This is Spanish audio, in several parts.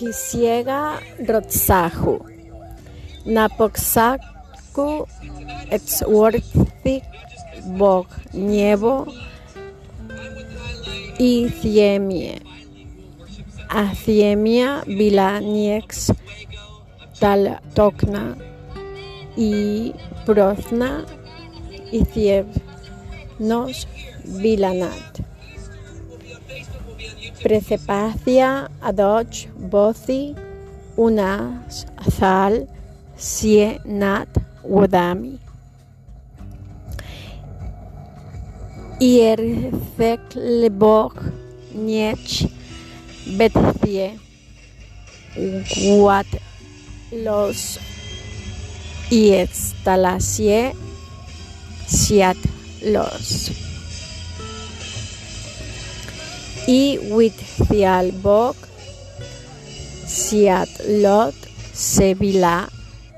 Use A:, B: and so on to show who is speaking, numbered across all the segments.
A: kisiega rotsahu. Napoxaku etzworthic bog nievo y thiemie. Athiemia vilaniex tal tokna y prothna y thiev nos vilanat. Precepacia adoch bothi unas thal sie nat wodami. Ierthek lebog niech betthie wat los iestalasie siat los. Y withialbog siat lot sevila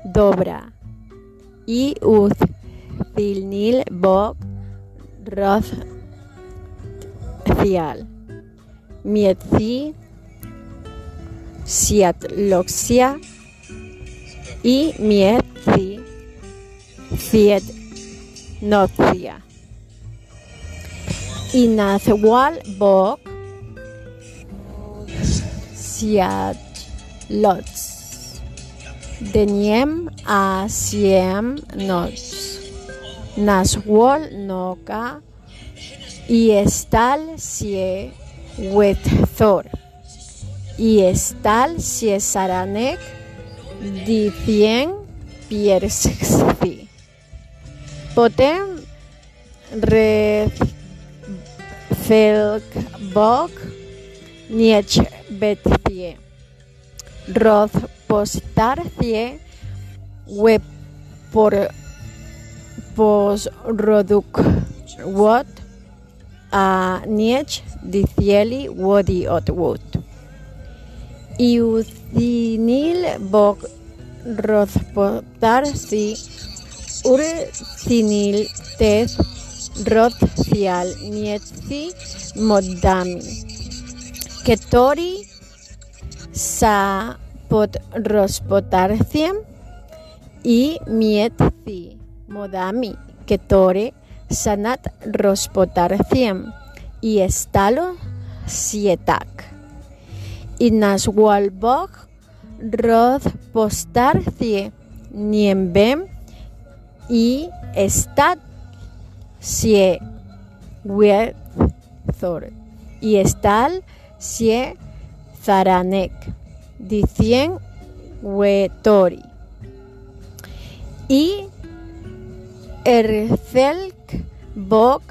A: dobra. Y roth thial. Mietzi siat loxia y mietzi thiet nocia. Y nathwal bog siat lots. Deniem a siem nots. Naswal noca y estal sie weththor. Y estal sie saranek dicien piersexi. Potem refelkbog niech bethie. Roth postarcie we por pos roduk what a niech dicieli wodi ot wood. Iuthinil bog rothpotarsi ure thinil teth rothial nietzi modami. Ketori sa pot rospotarciem y mietzi modami ketore sanat rospotarciem y estalo sietak. Y naswalbog roth postarcie niembem y estat sie. Y estal sie zaranek dicien wetori y ercelk bog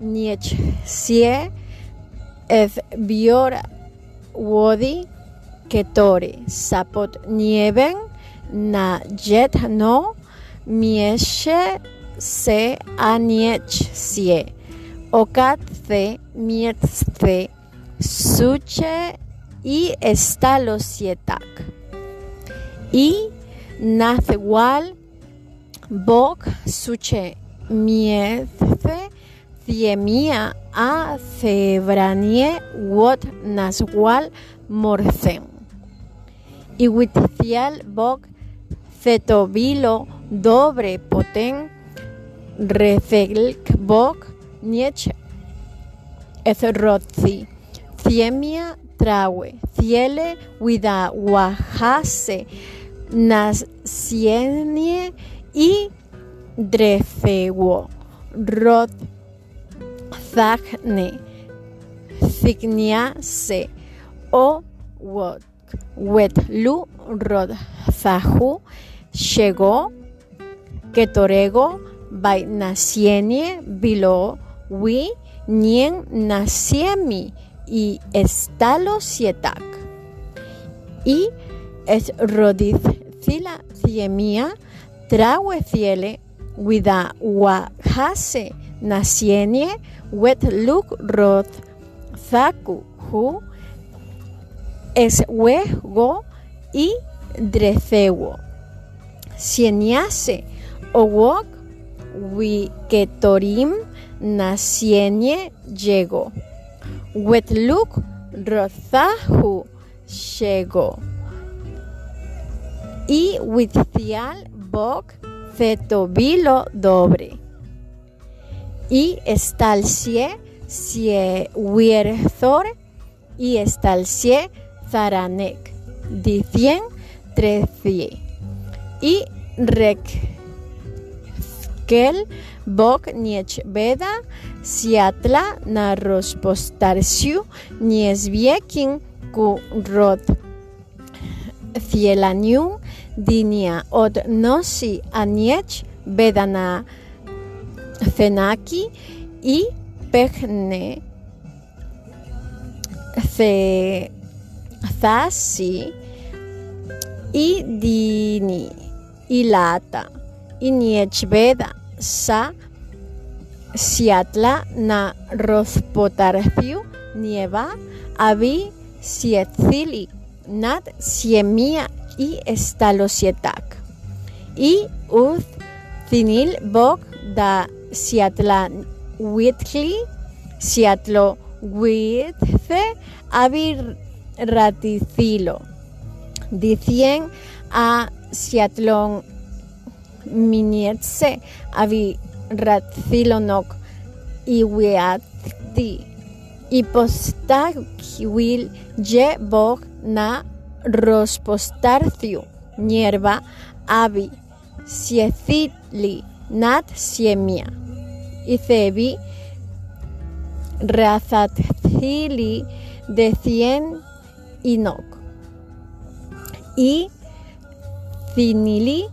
A: niech sie ev biora wodi ketore sapot nieven na jet no mieshe se aniech sie okat the mietze suche y estalo sietak. Y nathwal bog suche mietze thiemia a febranie wot naswal morcen y withial bog cetovilo dobre poten refelk bog niech ethrothi thiemia trawe ciele wida wahase nascienie y drefewo rod zagne signiase o wot wetlu rod zahu llegó que torego by nacienie bilo wi nien naciemi y estalo sietak. Y es rodith cila ciemia trawe ciele wida wahase nacienie wet luk roth zaku hu es wego y drecewo sieniase owok wi ketorim nacienie llegó wetluk rozahu llegó y withial bok fetobilo dobre. Y estalcie sie wierthor y estalcie zaranek. Dicien trecie. Y rek kel bok niech beda siatla na rospostarsiu niesviekin ku rod fielanium dinia od nosi aniech bedana fenaki y pechne fe thasi y dini ilata y niechbeda sa siatla na rothpotarfiu nieva avi sietzili nat siemia y estalosietak. Y uth finil bok da siatla witli siatlo witfe avi raticilo. Dicien a siatlon minietse avi ratzilonok iwiati y postawil je bog na rospostarciu nierva avi siethili nat siemia. Y cebi razatzili de cien inok y finili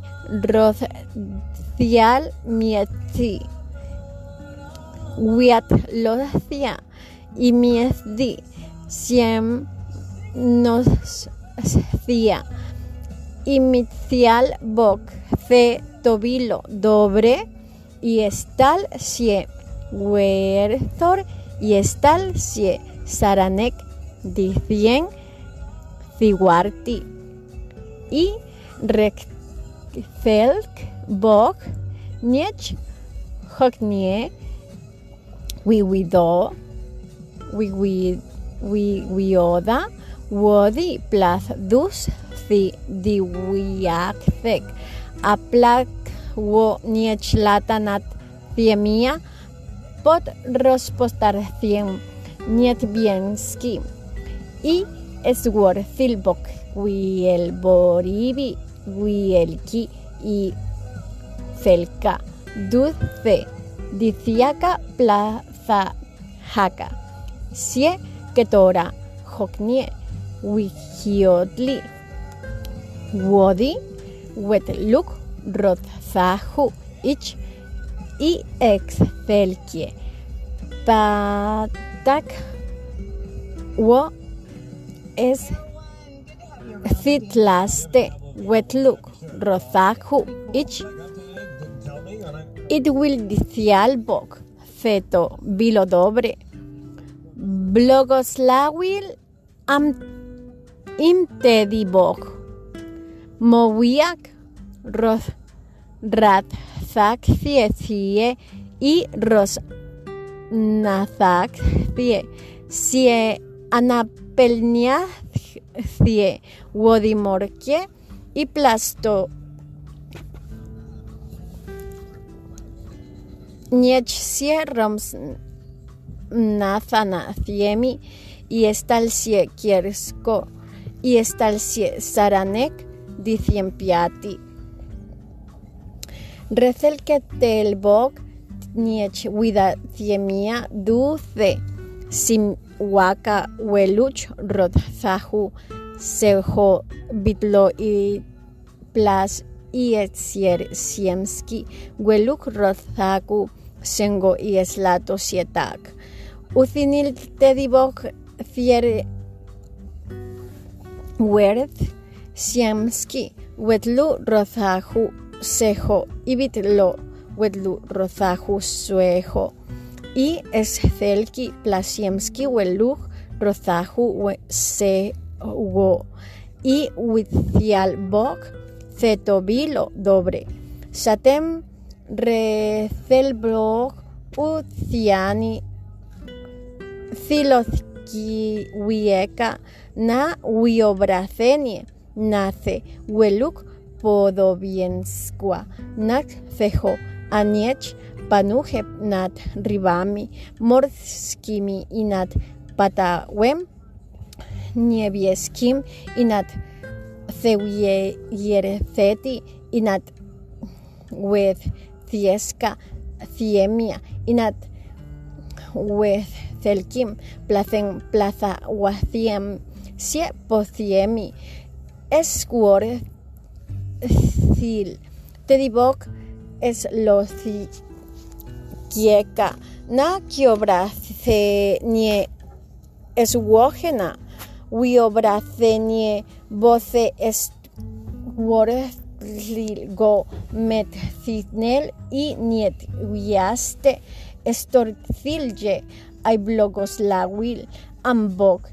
A: rocial mietzi wiat locia y miezdi siem nos cia y mitzial bok fe tobilo dobre. Y estal sie huerzor. Y estal sie saranek dicien ciguarti. Y rekfelk bok niech hoknie wiwido wiwi wiwioda wodi plath dus thi diwiakthek aplak wo niech latanat thiemia pot rospostar thiem niet bienski. Y eswor thilbok wi el boribi wi el ki y felka dulce diciaca plaza haka sie ketora. Hoknie wihiotli wodi wetluk. Rotzahu ich. Y excelkie. Patak wo es fitlaste wetluk rozahu ich it will dicialbok feto bilo dobre blogoslawil am imtedibok mowiak roth rat zak ciecie y ros nazak cie sie anapelniacie wodimorkie y plasto Niechsie roms nathana thiemi y estalsie kiersko y estalsie saranek diciempiati. Recel que telbok niech wida thiemia duce sim waka weluch rodzahu sejo bitlo y plas y siemski weluk rodzaku sengo y eslato sietak. Ucinil tedibok fier werth siemski wetlu rozahu sejo ibitlo wetlu rozahu suejo y escelki plasiemski welu rozahu seho y withial bok cetobilo dobre satem recelblog uciani filothki wieka na wiobracenie nace weluk podobienskua nak fejo aniech panuje nat ribami morskimi inat patawem niebieskim theuye yeretheti inat with thieska thiemia inat with thelkim placen plaza wathiem sie pothiemi escuor thil tedibok es lo kieka na kiobra the nie eswogena wiobracenie voce go met thitnel y niet wiaste estorcilje ai blogos la will ambok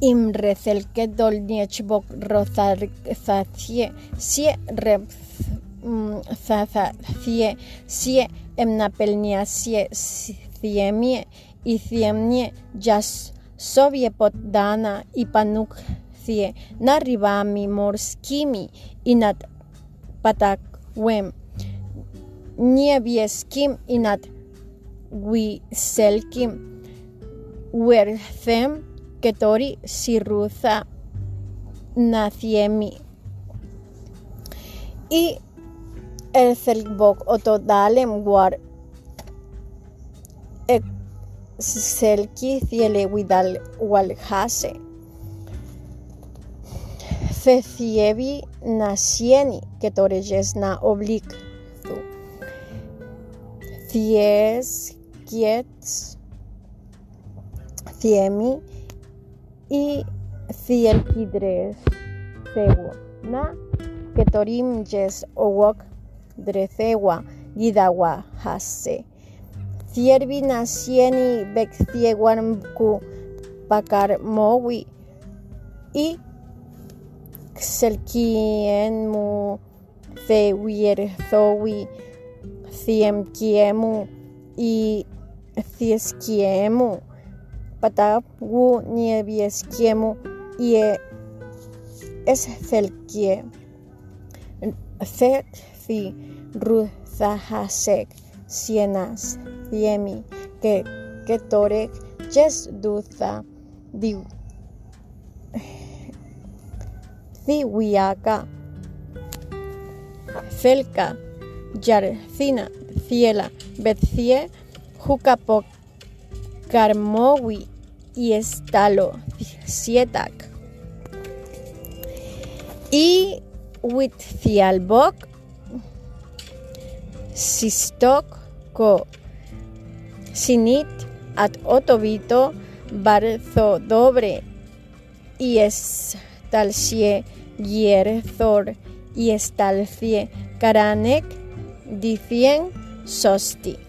A: imrecelke dolniechbok rozarzacie sie rep zazacie sie emnapelniacie thiemie y thiemnie jas Sovie Podana i Panuk thie naribami morskimi inat patakwem. Niebieskim inat wiselkim werthem ketori sirutha naciemi. Y el selbok otodalem war selki thiele widal walhase. Fethievi nasieni que torelles na oblik tu. Thies kiets thiemi y thielkidres tewo na que torim jes owok drethewa gidawa hase. Siervi nacieni bectieguanku pakar mowi y xelkienmu thewierthowi thiemkiemu y thieskiemu patawu niebieskiemu y es felkie fet fi ruthahasek sienas thiemi que que torek jes dutha di wiaka felka yarcina ciela betcie jukapok karmowi y estalo sietak y witcialbok sistok ko sinit at otobito barzo dobre y es talcie yerthor y estalcie karanek dicien sosti